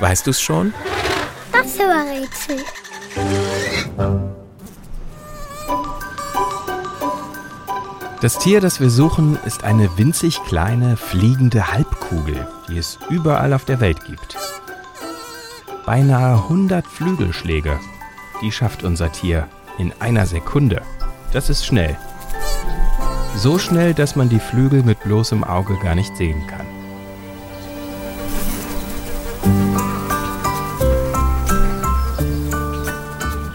Weißt du's schon? Das Rätsel. Das Tier, das wir suchen, ist eine winzig kleine fliegende Halbkugel, die es überall auf der Welt gibt. Beinahe 100 Flügelschläge. Die schafft unser Tier in einer Sekunde. Das ist schnell. So schnell, dass man die Flügel mit bloßem Auge gar nicht sehen kann.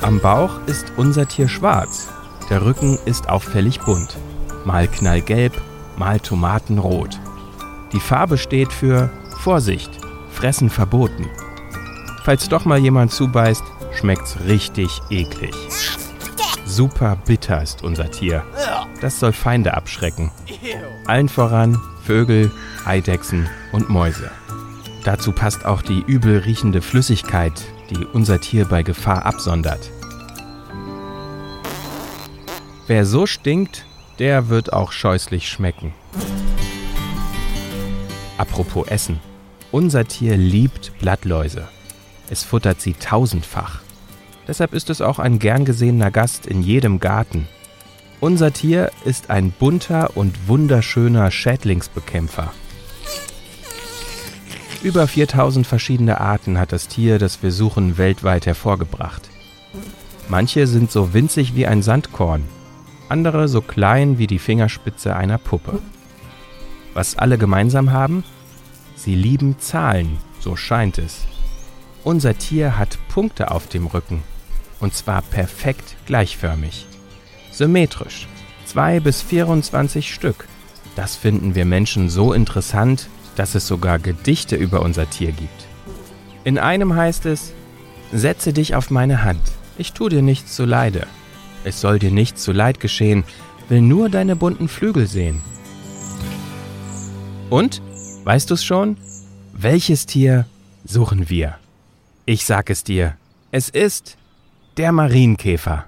Am Bauch ist unser Tier schwarz. Der Rücken ist auffällig bunt mal knallgelb, mal tomatenrot. Die Farbe steht für Vorsicht, Fressen verboten. Falls doch mal jemand zubeißt, schmeckt's richtig eklig. Super bitter ist unser Tier. Das soll Feinde abschrecken. Allen voran Vögel, Eidechsen und Mäuse. Dazu passt auch die übel riechende Flüssigkeit, die unser Tier bei Gefahr absondert. Wer so stinkt, der wird auch scheußlich schmecken. Apropos Essen. Unser Tier liebt Blattläuse. Es futtert sie tausendfach. Deshalb ist es auch ein gern gesehener Gast in jedem Garten. Unser Tier ist ein bunter und wunderschöner Schädlingsbekämpfer. Über 4000 verschiedene Arten hat das Tier, das wir suchen, weltweit hervorgebracht. Manche sind so winzig wie ein Sandkorn, andere so klein wie die Fingerspitze einer Puppe. Was alle gemeinsam haben? Sie lieben Zahlen, so scheint es. Unser Tier hat Punkte auf dem Rücken, und zwar perfekt gleichförmig. Symmetrisch, 2 bis 24 Stück. Das finden wir Menschen so interessant, dass es sogar Gedichte über unser Tier gibt. In einem heißt es, Setze dich auf meine Hand, ich tu dir nichts zuleide. Es soll dir nichts zu Leid geschehen, will nur deine bunten Flügel sehen. Und, weißt du's schon? Welches Tier suchen wir? Ich sag es dir, es ist der Marienkäfer.